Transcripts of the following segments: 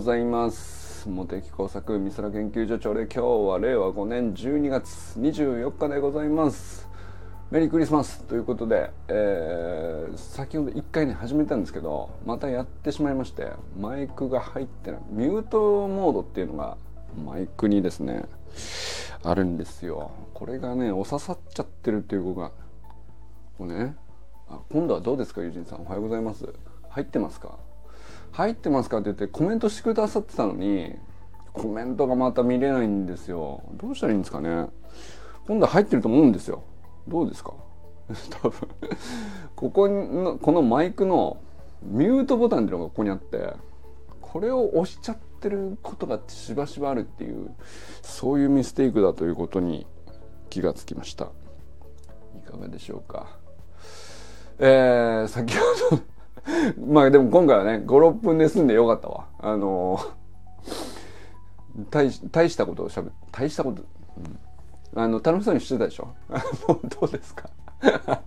ございます。茂木工作美空研究所長で今日は令和5年12月24日でございます。メリークリスマスということで、えー、先ほど1回ね始めたんですけどまたやってしまいましてマイクが入ってない。ミュートモードっていうのがマイクにですねあるんですよ。これがねお刺さっちゃってるっていうことがこれね。あ今度はどうですかユジンさん。おはようございます。入ってますか？入ってますかって言ってコメントしてくださってたのにコメントがまた見れないんですよ。どうしたらいいんですかね。今度は入ってると思うんですよ。どうですか？多分。ここのこのマイクのミュートボタンっていうのがここにあってこれを押しちゃってることがしばしばあるっていうそういうミステイクだということに気がつきました。いかがでしょうか？えー、先ほど まあでも今回はね、5、6分で済んでよかったわ。あのー、大大したことをしゃべ大したこと、うん、あの、楽しそうにしてたでしょ？あの、どうですか？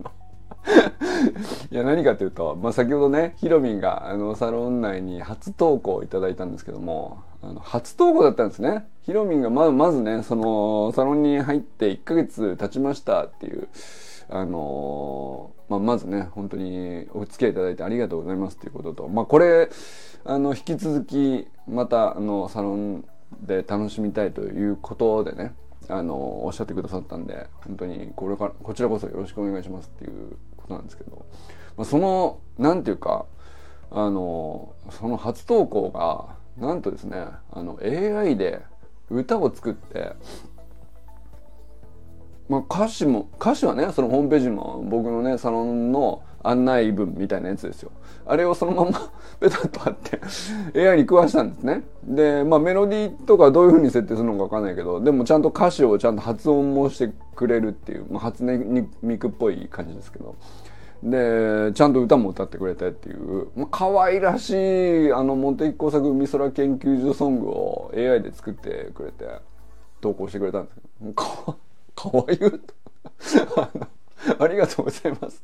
いや、何かというと、まあ先ほどね、ヒロミンが、あの、サロン内に初投稿をいただいたんですけども、あの、初投稿だったんですね。ヒロミンがままずね、その、サロンに入って1ヶ月経ちましたっていう、あのまあ、まずね本当にお付き合いいただいてありがとうございますということと、まあ、これあの引き続きまたあのサロンで楽しみたいということでねあのおっしゃってくださったんで本当にこれからこちらこそよろしくお願いしますっていうことなんですけど、まあ、そのなんていうかあのその初投稿がなんとですねあの AI で歌を作ってまあ、歌詞も歌詞はねそのホームページも僕のねサロンの案内文みたいなやつですよ。あれをそのまま ペタッと貼って AI に食わしたんですね。でまあメロディーとかどういう風に設定するのか分かんないけどでもちゃんと歌詞をちゃんと発音もしてくれるっていう、まあ、初音ミクっぽい感じですけど。でちゃんと歌も歌ってくれてっていう、まあ、可愛らしいあの茂木工作美空研究所ソングを AI で作ってくれて投稿してくれたんですけど。かわいい ありがとうございます。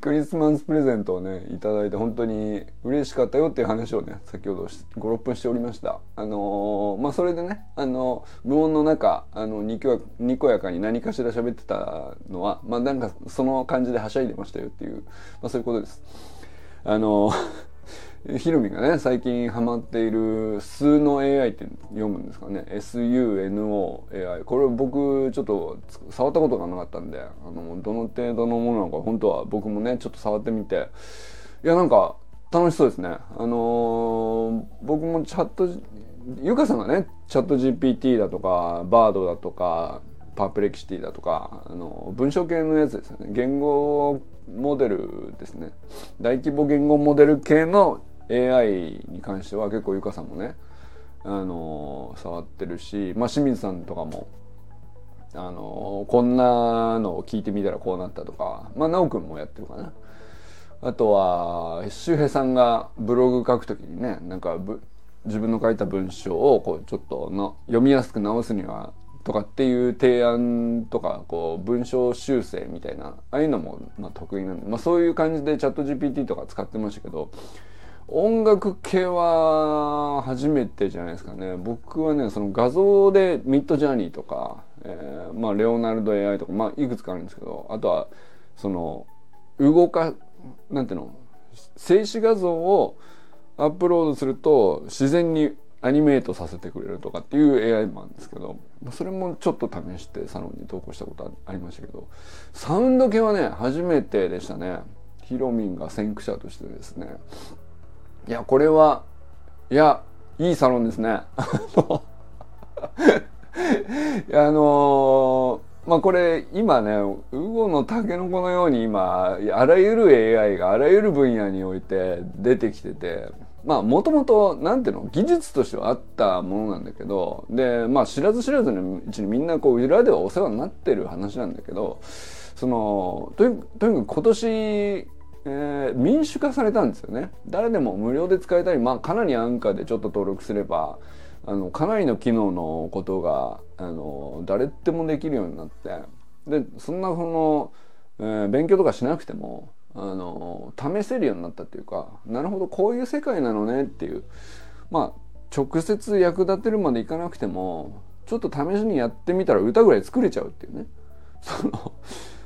クリスマスプレゼントをね、いただいて本当に嬉しかったよっていう話をね、先ほど5、6分しておりました。あのー、まあ、それでね、あの、無音の中、あの、にこやかに何かしら喋ってたのは、まあ、なんかその感じではしゃいでましたよっていう、まあ、そういうことです。あのーヒロミがね最近ハマっている数の AI って読むんですかね。SUNOAI これ僕ちょっと触ったことがなかったんであのどの程度のものなのか本当は僕もねちょっと触ってみて。いやなんか楽しそうですね。あのー、僕もチャットゆかさんがねチャット GPT だとかバードだとかパープレキシティだとかあの文章系のやつですよね。言語モデルですね。大規模言語モデル系の AI に関しては結構ゆかさんもねあの触ってるし、まあ、清水さんとかもあのこんなのを聞いてみたらこうなったとかまあ直くんもやってるかな。あとは周平さんがブログ書くときにねなんか自分の書いた文章をこうちょっとの読みやすく直すにはとかっていう提案とかこう文章修正みたいなああいうのもま得意なんで、まあ、そういう感じでチャット GPT とか使ってましたけど音楽系は初めてじゃないですかね。僕はねその画像でミッドジャーニーとか、えー、まあレオナルド AI とかまあいくつかあるんですけどあとはその動かなんていうの静止画像をアップロードすると自然にアニメートさせてくれるとかっていう AI もあるんですけどそれもちょっと試してサロンに投稿したことありましたけどサウンド系はね初めてでしたね。ヒロミンが先駆者としてですね。いや、これは、いや、いいサロンですね。あの ー、まあこれ今ね、ウゴのタケノコのように今、あらゆる AI があらゆる分野において出てきてて、まあもともと、なんていうの、技術としてはあったものなんだけど、で、まあ知らず知らずのうちにみんなこう裏ではお世話になってる話なんだけど、その、とにかく今年、えー、民主化されたんですよね。誰でも無料で使えたり、まあ、かなり安価でちょっと登録すればあのかなりの機能のことがあの誰でもできるようになってでそんなその、えー、勉強とかしなくてもあの試せるようになったっていうかなるほどこういう世界なのねっていうまあ直接役立てるまでいかなくてもちょっと試しにやってみたら歌ぐらい作れちゃうっていうね。その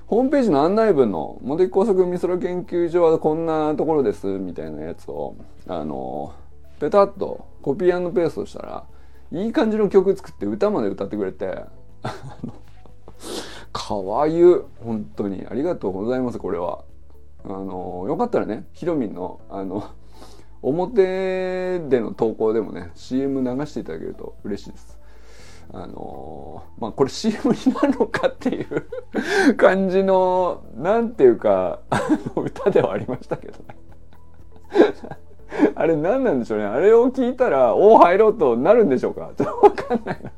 ホームページの案内文の茂木工作美空研究所はこんなところですみたいなやつをあのペタッとコピーペーストしたらいい感じの曲作って歌まで歌ってくれてかわゆ本当に。ありがとうございますこれは。あのよかったらねひろみんのあの表での投稿でもね CM 流していただけると嬉しいです。あのまあこれ CM になるのかっていう感じのなんていうか歌ではありましたけどね。あれ何なんでしょうね。あれを聞いたらおお入ろうとなるんでしょうか。ちょっとわかんないな。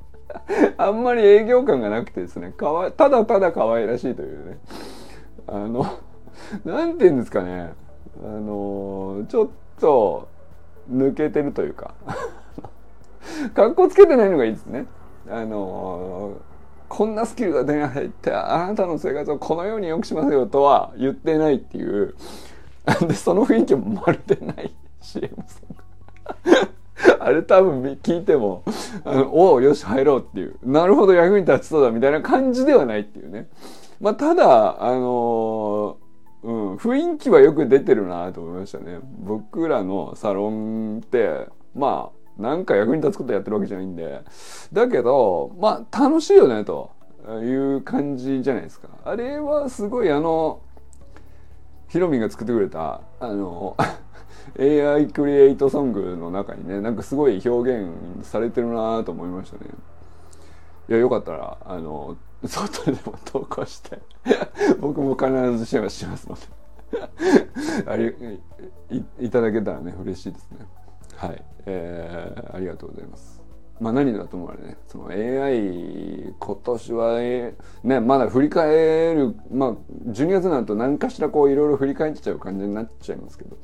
あんまり営業感がなくてですね。かわただただ可愛らしいというね。あのなんて言うんですかね。あのちょっと抜けてるというか。格好つけてないのがいいですね。あのこんなスキルが手に入ってあなたの生活をこのように良くしますよとは言ってないっていうでその雰囲気もまるでない CM ソングあれ多分聞いても、あの、おお、よし、入ろうっていう。なるほど、役に立ちそうだみたいな感じではないっていうね。まあ、ただ、あの、うん、雰囲気はよく出てるなと思いましたね。僕らのサロンって、まあ、なんか役に立つことやってるわけじゃないんで。だけど、まあ、楽しいよね、という感じじゃないですか。あれはすごいあの、ヒロミンが作ってくれた、あの、AI クリエイトソングの中にねなんかすごい表現されてるなと思いましたねいやよかったらあの外でも投稿して 僕も必ずシェアしますのでありいいただけたらね嬉しいですねはい、えー、ありがとうございます。まあ何だと思うらね？その AI 今年は、ねまだ振り返るまあ12月になると何かしらこういろいろ振り返っちゃう感じになっちゃいますけど。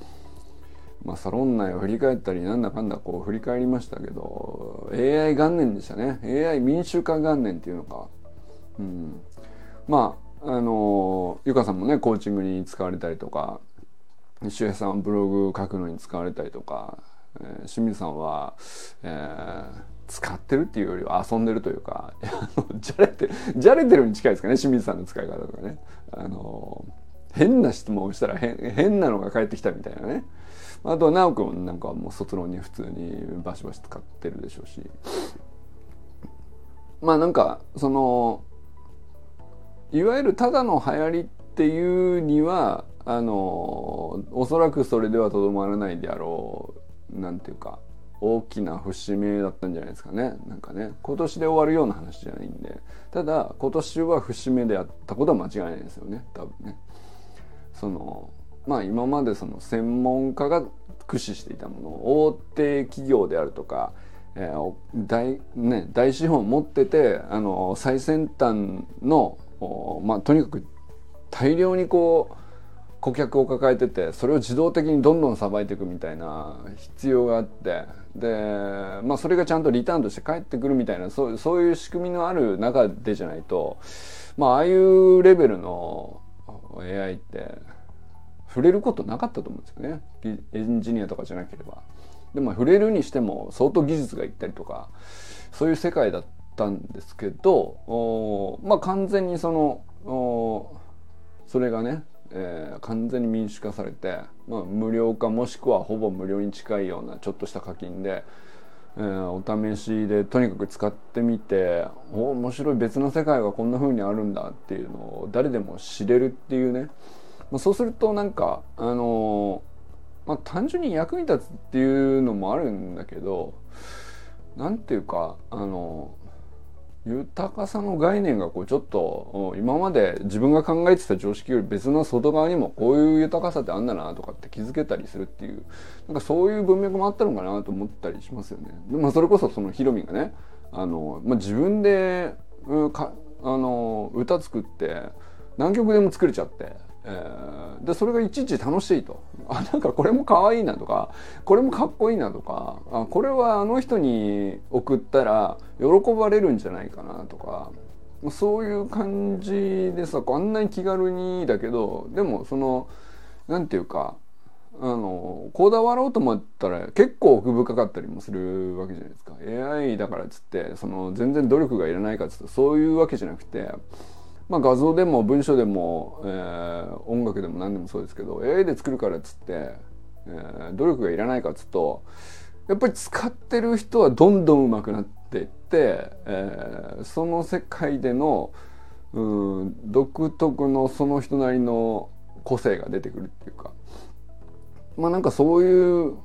まあ、サロン内を振り返ったりなんだかんだこう振り返りましたけど AI 元年でしたね。AI 民主化元年っていうのか、うん、まああのゆかさんもねコーチングに使われたりとか周平さんはブログ書くのに使われたりとか、え、清水さんは、えー、使ってるっていうよりは遊んでるというか じゃれてるじゃれてるに近いですかね清水さんの使い方とかね。あの変な質問をしたら変なのが返ってきたみたいなね。あとは直君なんかもう卒論に普通にバシバシ使ってるでしょうし。まあなんかそのいわゆるただの流行りっていうにはあのおそらくそれではとどまらないであろうなんていうか大きな節目だったんじゃないですかね。なんかね今年で終わるような話じゃないんで。ただ今年は節目であったことは間違いないですよね。多分ね。そのまあ今までその専門家が駆使していたものを大手企業であるとか、えー大ね、大資本持っててあの最先端の、まあ、とにかく大量にこう顧客を抱えててそれを自動的にどんどんさばいていくみたいな必要があってで、まあ、それがちゃんとリターンとして返ってくるみたいなそうそういう仕組みのある中でじゃないと、まあ、ああいうレベルの AI って触れることなかったと思うんですよねエンジニアとかじゃなければ。でも触れるにしても相当技術がいったりとかそういう世界だったんですけどまあ完全にそのそれがね、えー、完全に民主化されて、まあ、無料化もしくはほぼ無料に近いようなちょっとした課金で、えー、お試しでとにかく使ってみてお面白い別の世界がこんな風にあるんだっていうのを誰でも知れるっていうね。まあ、そうするとなんかあのまあ単純に役に立つっていうのもあるんだけどなんていうかあの豊かさの概念がこうちょっと今まで自分が考えてた常識より別の外側にもこういう豊かさってあんだなとかって気づけたりするっていうなんかそういう文脈もあったのかなと思ったりしますよね。でまあ、それこそそのヒロミがねあの、まあ、自分で、うん、かあの歌作って何曲でも作れちゃってえー、でそれがいちいち楽しいと。あなんかこれも可愛いなとかこれもかっこいいなとかあこれはあの人に送ったら喜ばれるんじゃないかなとかそういう感じでさあんなに気軽にだけどでもその何て言うかあのこだわろうと思ったら結構奥深かったりもするわけじゃないですか。AI だからっつってその全然努力がいらないかっつってそういうわけじゃなくて、まあ、画像でも文章でも、えー、音楽でも何でもそうですけど AI で作るからっつって、えー、努力がいらないかっつうとやっぱり使ってる人はどんどん上手くなっていって、えー、その世界でのうん独特のその人なりの個性が出てくるっていうかまあなんかそういう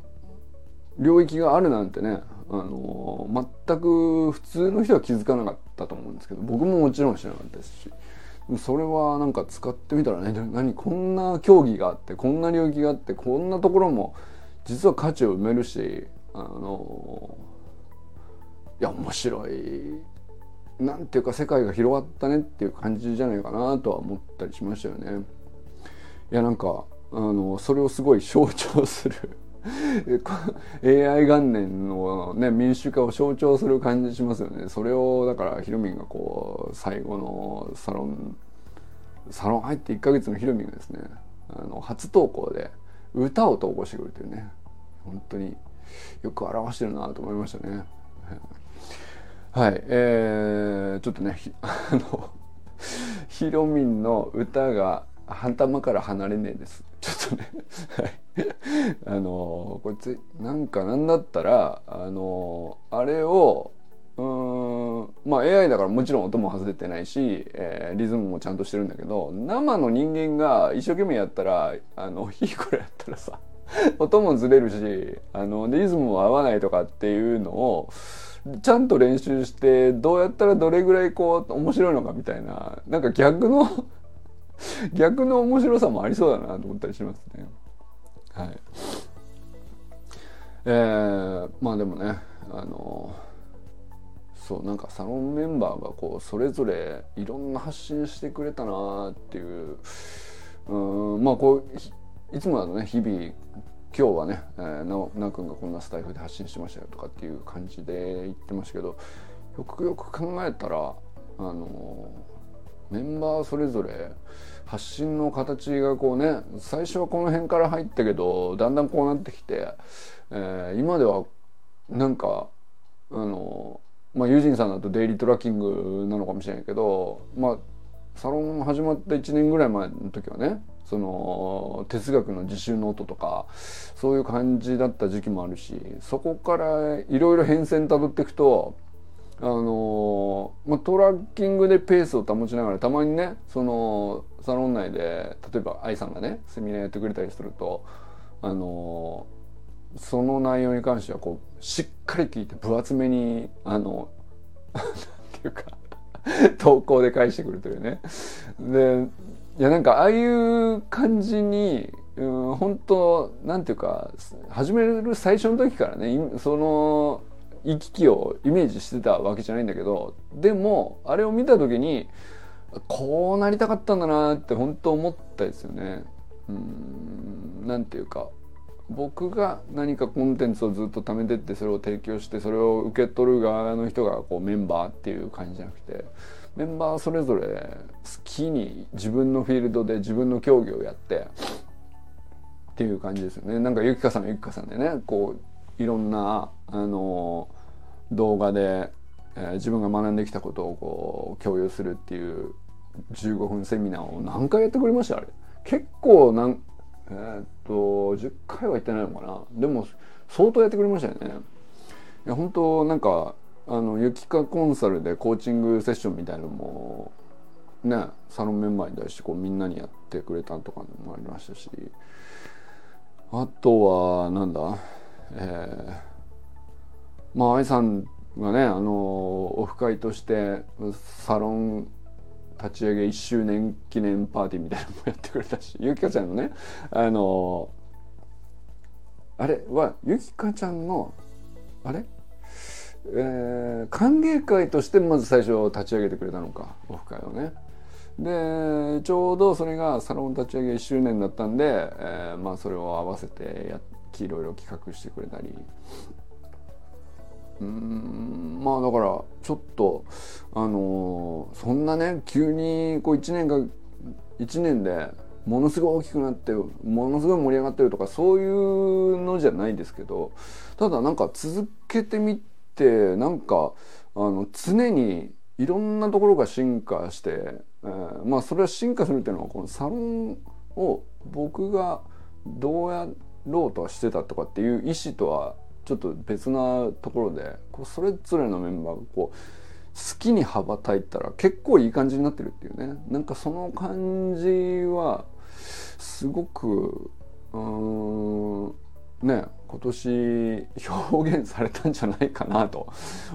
領域があるなんてねあの全く普通の人は気づかなかったと思うんですけど僕ももちろん知らなかったですしそれはなんか使ってみたらね 何こんな競技があってこんな領域があってこんなところも実は価値を埋めるしあのいや面白いなんていうか世界が広がったねっていう感じじゃないかなとは思ったりしましたよね。いやなんかあのそれをすごい象徴する AI 元年の、ね、民主化を象徴する感じしますよね。それをだからヒロミンがこう最後のサロンサロン入って1ヶ月のヒロミンがですねあの初投稿で歌を投稿してくるというね。本当によく表してるなと思いましたね。はい、えー、ちょっとね あのヒロミンの歌が頭から離れねえです。ちょっとね。あのこいつなんかなんだったらあのあれをうんまあ AI だからもちろん音も外れてないし、えー、リズムもちゃんとしてるんだけど生の人間が一生懸命やったらあの いいこれやったらさ 音もずれるしあのリズムも合わないとかっていうのをちゃんと練習してどうやったらどれぐらいこう面白いのかみたいななんか逆の 逆の面白さもありそうだなと思ったりしますね。はい。えー、まあでもねあのそうなんかサロンメンバーがこうそれぞれいろんな発信してくれたなっていううんまあこういつもだとね日々今日はね、えー、ななくんがこんなスタイフで発信してましたよとかっていう感じで言ってましたけどよくよく考えたらあのメンバーそれぞれ発信の形がこうね最初はこの辺から入ったけどだんだんこうなってきて、えー、今ではなんかあのまあユージンさんだとデイリートラッキングなのかもしれないけどまあサロン始まった1年ぐらい前の時はねその哲学の自習ノートとかそういう感じだった時期もあるしそこからいろいろ変遷たどっていくとあのまあ、トラッキングでペースを保ちながらたまにねそのサロン内で例えば愛さんがねセミナーやってくれたりするとあのその内容に関してはこうしっかり聞いて分厚めにあのなんていうか 投稿で返してくるというね。でいやなんかああいう感じに、うん、本当なんていうか始める最初の時からねその行き来をイメージしてたわけじゃないんだけどでもあれを見た時にこうなりたかったんだなって本当思ったですよね。うんなんていうか僕が何かコンテンツをずっと貯めてってそれを提供してそれを受け取る側の人がこうメンバーっていう感じじゃなくてメンバーそれぞれ好きに自分のフィールドで自分の競技をやってっていう感じですよね。なんかゆきかさんゆきかさんでねこういろんなあの動画で、えー、自分が学んできたことをこう共有するっていう15分セミナーを何回やってくれましたあれ？結構なんえー、っと10回は行ってないのかな？でも相当やってくれましたよね。いや本当なんかあのゆきかコンサルでコーチングセッションみたいのもねサロンメンバーに対してこうみんなにやってくれたとかもありましたしあとはなんだ？えー、まあ愛さんがねあのオフ会としてサロン立ち上げ1周年記念パーティーみたいなのもやってくれたし ゆきかちゃんのねあのあれはゆきかちゃんのあれ？えー、歓迎会としてまず最初立ち上げてくれたのかオフ会をね。でちょうどそれがサロン立ち上げ1周年だったんで、えー、まあそれを合わせてやっいろいろ企画してくれたり。うんまあだからちょっとあのー、そんなね急にこう1年が1年でものすごい大きくなってものすごい盛り上がってるとかそういうのじゃないですけどただなんか続けてみてなんかあの常にいろんなところが進化して、えー、まあそれは進化するっていうのはこのサロンを僕がどうやってろうとはしてたとかっていう意思とはちょっと別なところでこうそれぞれのメンバーがこう好きに羽ばたいたら結構いい感じになってるっていうねなんかその感じはすごくうんね今年表現されたんじゃないかなと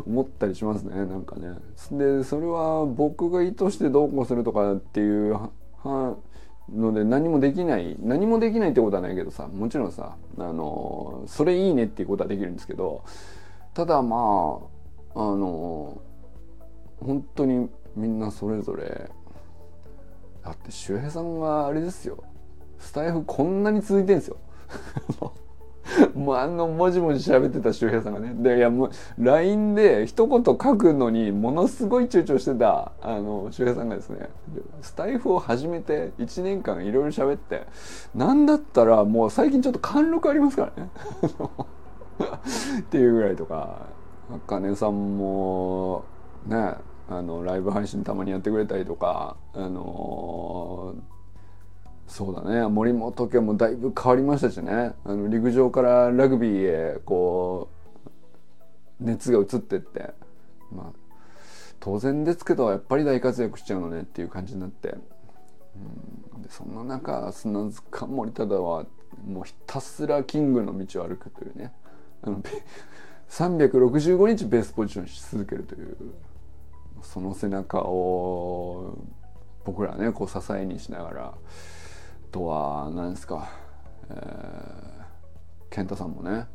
思ったりしますねなんかね。でそれは僕が意図してどうこうするとかっていうので何もできない何もできないってことはないけどさもちろんさあのそれいいねっていうことはできるんですけどただまああの本当にみんなそれぞれだって周平さんがあれですよ。スタイフこんなに続いてるんですよ。もうあのもじもじ喋ってた周平さんがね。でいやもう LINE で一言書くのにものすごい躊躇してたあの周平さんがですね。スタイフを始めて1年間いろいろ喋ってなんだったらもう最近ちょっと貫禄ありますからね。っていうぐらいとかあかねさんもねあのライブ配信たまにやってくれたりとかあのーそうだね。森本家もだいぶ変わりましたしね。あの陸上からラグビーへこう熱が移ってって。まあ当然ですけどやっぱり大活躍しちゃうのねっていう感じになって。うん。でそんな中砂塚森忠はもうひたすらキングの道を歩くというね。あの 365日ベースポジションし続けるというその背中を僕らねこう支えにしながらとは何ですか、えー、健太さんもね。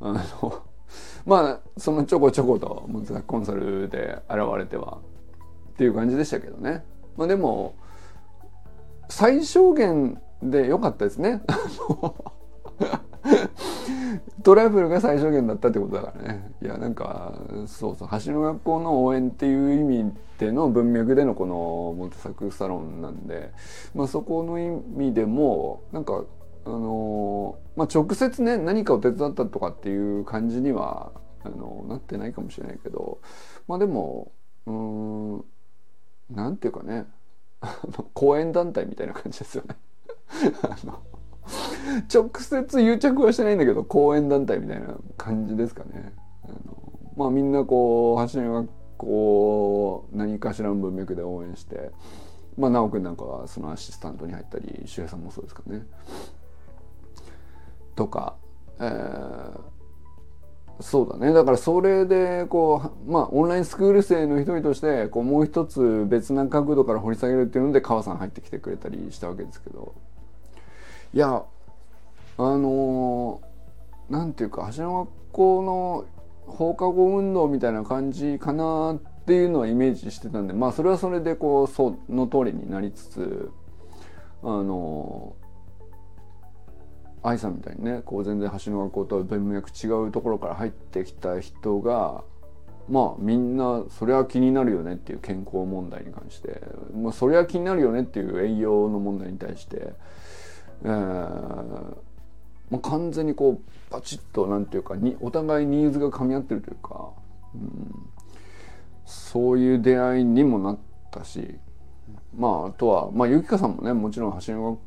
あの まあそのちょこちょことコンサルで現れてはっていう感じでしたけどね。まあでも最小限で良かったですね。トラブルが最小限だったってことだからね。いやなんかそうそう橋の学校の応援っていう意味での文脈でのこのモテサクサロンなんで、まあ、そこの意味でもなんかあのまあ、直接ね何かを手伝ったとかっていう感じにはあのなってないかもしれないけどまあでもうんなんていうかね講演団体みたいな感じですよね。あの直接癒着はしてないんだけど講演団体みたいな感じですかね。あのまあみんなこう橋の学校何かしらの文脈で応援してまあ直くんなんかはそのアシスタントに入ったり周平さんもそうですかね。とか、えー、そうだねだからそれでこうまあオンラインスクール生の一人としてこうもう一つ別な角度から掘り下げるっていうので川さん入ってきてくれたりしたわけですけどいやあのー、なんていうか橋の学校の放課後運動みたいな感じかなっていうのはイメージしてたんでまあそれはそれでこうその通りになりつつあのー、愛さんみたいにねこう全然橋の学校とは文脈違うところから入ってきた人がまあみんなそれは気になるよねっていう健康問題に関して、まあ、それは気になるよねっていう栄養の問題に対してえー、まあ、完全にこうバチッとなんていうかにお互いニーズが噛み合ってるというか、うん、そういう出会いにもなったしまああとはまあゆきかさんもねもちろん橋の学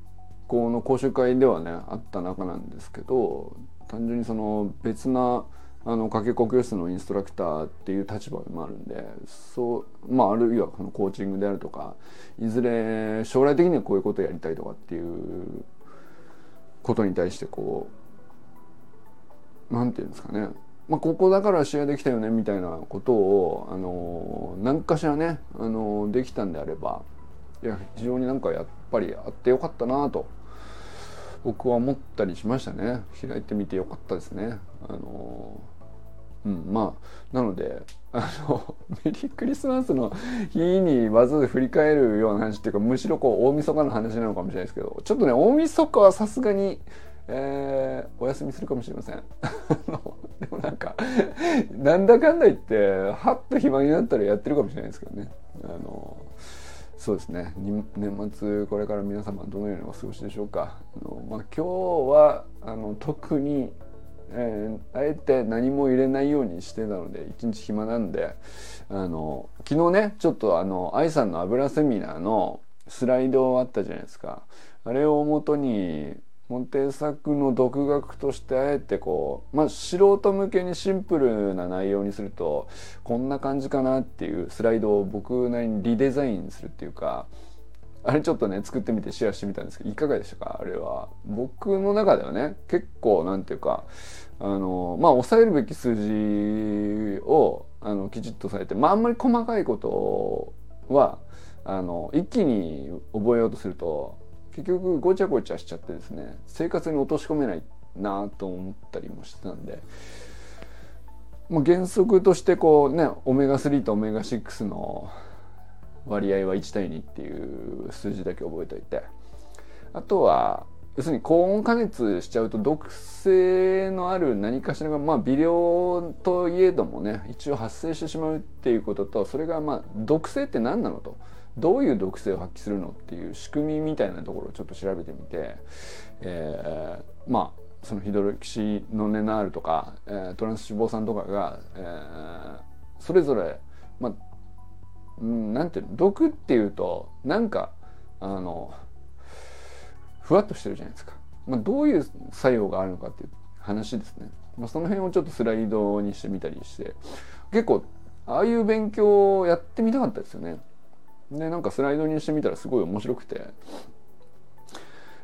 校の講習会ではねあった中なんですけど単純にその別なあのかけ子教室のインストラクターっていう立場もあるんでそうまああるいはそのコーチングであるとかいずれ将来的にはこういうことをやりたいとかっていうことに対してこう何て言うんですかねまあ、ここだから試合できたよねみたいなことを、あの何かしらね、あのできたんであればいや非常になんかやっぱりあってよかったなと僕は思ったりしましたね開いてみてよかったですね。あのうん、まあなので あのメリークリスマスの日にわざわざ振り返るような話っていうかむしろこう大晦日の話なのかもしれないですけどちょっとね大晦日はさすがに、えー、お休みするかもしれません。でもなんか なんだかんだ言ってはっと暇になったらやってるかもしれないですけどね。あのそうですね。年末これから皆様どのようにお過ごしでしょうか。あの、まあ、今日はあの特に、えー、あえて何も入れないようにしてたので一日暇なんであの昨日ねちょっとあの愛さんの油セミナーのスライドあったじゃないですか。あれをもとにモンテ作の独学としてあえてこうまあ素人向けにシンプルな内容にするとこんな感じかなっていうスライドを僕なりにリデザインするっていうかあれちょっとね作ってみてシェアしてみたんですけどいかがでしたか？あれは。僕の中ではね結構なんていうかあのまあ抑えるべき数字をあのきちっとされてまああんまり細かいことはあの一気に覚えようとすると結局ごちゃごちゃしちゃってですね生活に落とし込めないなと思ったりもしてたんで、まあ、原則としてこうねオメガ3とオメガ6の割合は1対2っていう数字だけ覚えておいてあとは要するに高温加熱しちゃうと毒性のある何かしらがまあ微量といえどもね一応発生してしまうっていうこととそれがまあ毒性って何なのと。どういう毒性を発揮するのっていう仕組みみたいなところをちょっと調べてみて、えー、まあそのヒドロキシノネナールとか、えー、トランス脂肪酸とかが、えー、それぞれまあうんなんていうの？毒っていうとなんかあのふわっとしてるじゃないですか、まあ、どういう作用があるのかっていう話ですね、まあ、その辺をちょっとスライドにしてみたりして。結構ああいう勉強をやってみたかったですよね。でなんかスライドにしてみたらすごい面白くて、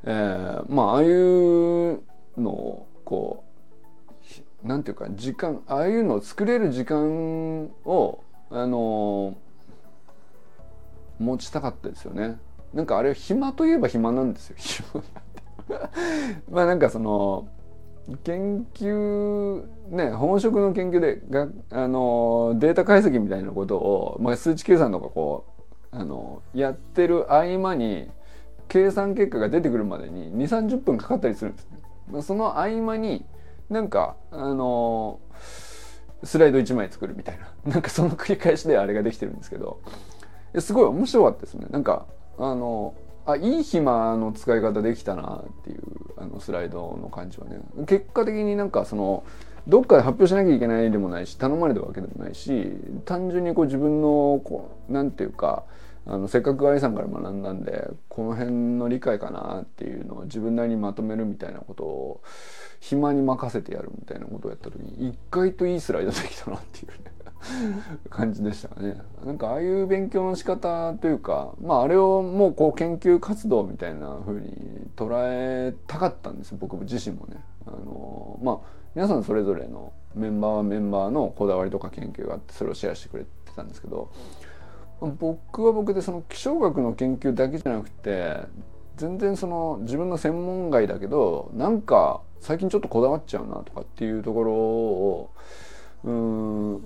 えー、まあああいうのをこうなんていうか時間ああいうのを作れる時間をあの、持ちたかったですよね。なんかあれ暇といえば暇なんですよ。まあなんかその研究ね本職の研究でがあのデータ解析みたいなことを、まあ、数値計算とかこうあのやってる合間に計算結果が出てくるまでに2 3 0分かかったりするんですね。その合間になんかあのスライド1枚作るみたいななんかその繰り返しであれができてるんですけどすごい面白かったですね。なんかあのあいい暇の使い方できたなっていうあのスライドの感じはね結果的になんかそのどっかで発表しなきゃいけないでもないし頼まれたわけでもないし単純にこう自分のこうなんていうかあのせっかく愛さんから学んだんでこの辺の理解かなっていうのを自分なりにまとめるみたいなことを暇に任せてやるみたいなことをやった時に意外といいスライドできたなっていうね感じでしたね。なんかああいう勉強の仕方というか、まああれをもうこう研究活動みたいな風に捉えたかったんです僕自身もね。あのまあ皆さんそれぞれのメンバーはメンバーのこだわりとか研究があってそれをシェアしてくれてたんですけど僕は僕でその気象学の研究だけじゃなくて全然その自分の専門外だけどなんか最近ちょっとこだわっちゃうなとかっていうところをうん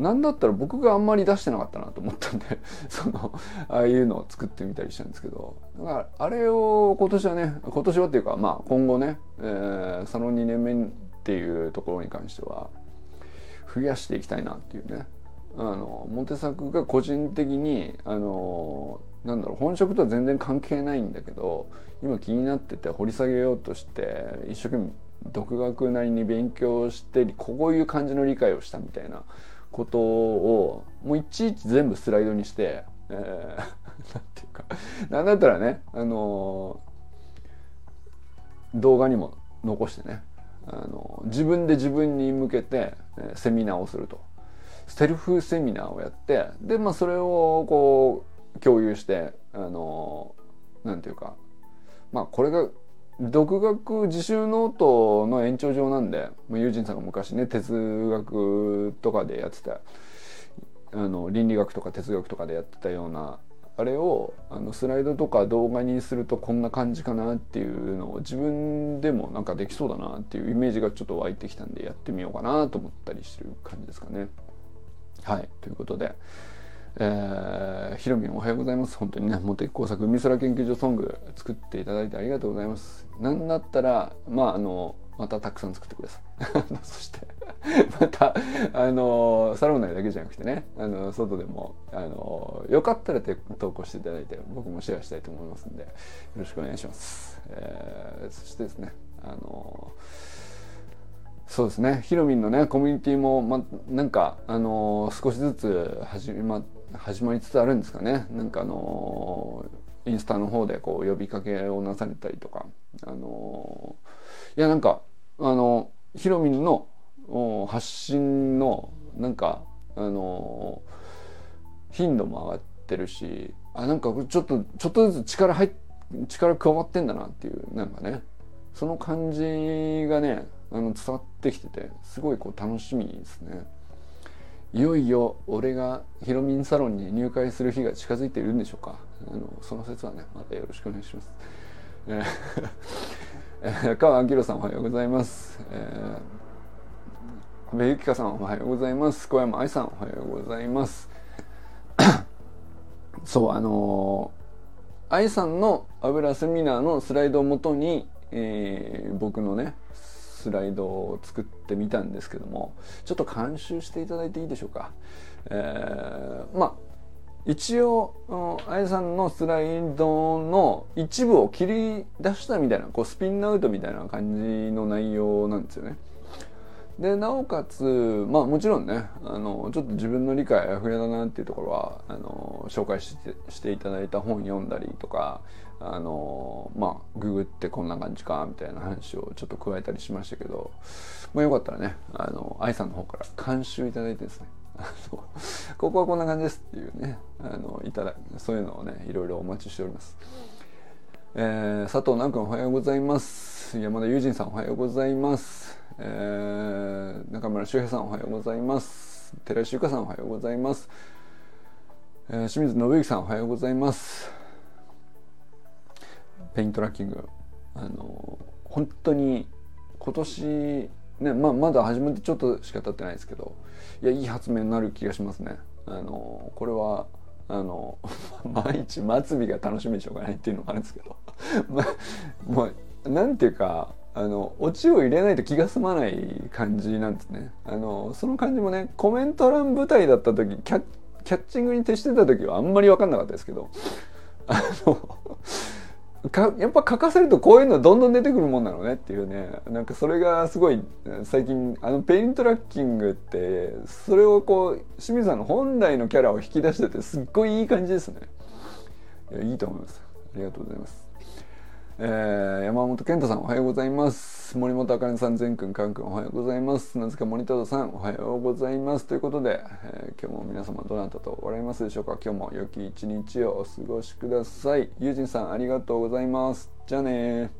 なんだったら僕があんまり出してなかったなと思ったんで そのああいうのを作ってみたりしたんですけど。だからあれを今年はね今年はっていうかまあ今後ね、えー、サロン2年目っていうところに関しては増やしていきたいなっていうね。あのモテ作が個人的にあのなんだろう本職とは全然関係ないんだけど今気になってて掘り下げようとして一生懸命独学なりに勉強してこういう感じの理解をしたみたいなことをもういちいち全部スライドにして、えー、なんていうかなんだったらね、あの動画にも残してね、あの自分で自分に向けて、えセミナーをすると。セルフセミナーをやってで、まあ、それをこう共有してあのなんていうかまあこれが独学自習ノートの延長上なんで、まあ、友人さんが昔ね哲学とかでやってたあの倫理学とか哲学とかでやってたようなあれをあのスライドとか動画にするとこんな感じかなっていうのを自分でもなんかできそうだなっていうイメージがちょっと湧いてきたんでやってみようかなと思ったりしてる感じですかね。はいということで、えー、ひろみんおはようございます。本当にねモテ工作海空研究所ソング作っていただいてありがとうございます。なんだったらまああのまたたくさん作ってください。そしてまたあのサロン内だけじゃなくてねあの外でもあのよかったら投稿していただいて僕もシェアしたいと思いますんでよろしくお願いします、えー、そしてですねあのそうですねひろみんのねコミュニティもまなんかあの少しずつ始まって始まりつつあるんですかね。なんかあのインスタの方でこう呼びかけをなされたりとか。あのいやなんかあのひろみんの発信のなんかあの頻度も上がってるしあなんかちょっとちょっとずつ力入っ力加わってんだなっていうなんかね。その感じがねあの伝わってきててすごいこう楽しみですね。いよいよ俺がヒロミンサロンに入会する日が近づいているんでしょうか。あのその説はねまたよろしくお願いします、えー、川明さんおはようございます、えー、安倍ゆきかさんおはようございます。小山愛さんおはようございます。そうあのー、愛さんの油セミナーのスライドをもとに、えー、僕のねスライドを作ってみたんですけどもちょっと監修していただいていいでしょうか、えー、まあ一応あやさんのスライドの一部を切り出したみたいなこうスピンアウトみたいな感じの内容なんですよね。でなおかつまあもちろんねあのちょっと自分の理解あふやだなっていうところはあの紹介してしていただいた本読んだりとかあのまあググってこんな感じかみたいな話をちょっと加えたりしましたけど、まあ、よかったらねあの愛さんの方から監修いただいてですねここはこんな感じですっていうねあのいただそういうのをねいろいろお待ちしております。えー、佐藤南君おはようございます。山田友人さんおはようございます、えー、中村修平さんおはようございます。寺石由香さんおはようございます、えー、清水信之さんおはようございます。ペイントラッキング。あの本当に今年ねまあまだ始まってちょっとしか経ってないですけどいやいい発明になる気がしますね。あのこれはあの 毎日末尾が楽しみでしょうがないっていうのもあるんですけど。まもうなんていうかあのオチを入れないと気が済まない感じなんですね。あのその感じもねコメント欄舞台だった時キャキャッチングに徹してた時はあんまり分かんなかったですけど。あのかやっぱ書かせるとこういうのどんどん出てくるもんなのねっていうね。なんかそれがすごい最近あのペイントラッキングってそれをこう清水さんの本来のキャラを引き出しててすっごいいい感じですね。いやいいと思います。ありがとうございます。えー、山本健太さんおはようございます。森本あかねさん、全くん、かんくんおはようございます。名塚森田さんおはようございます。ということで、えー、今日も皆様どなたと笑いますでしょうか今日も良き一日をお過ごしください。ゆうじんさんありがとうございます。じゃあね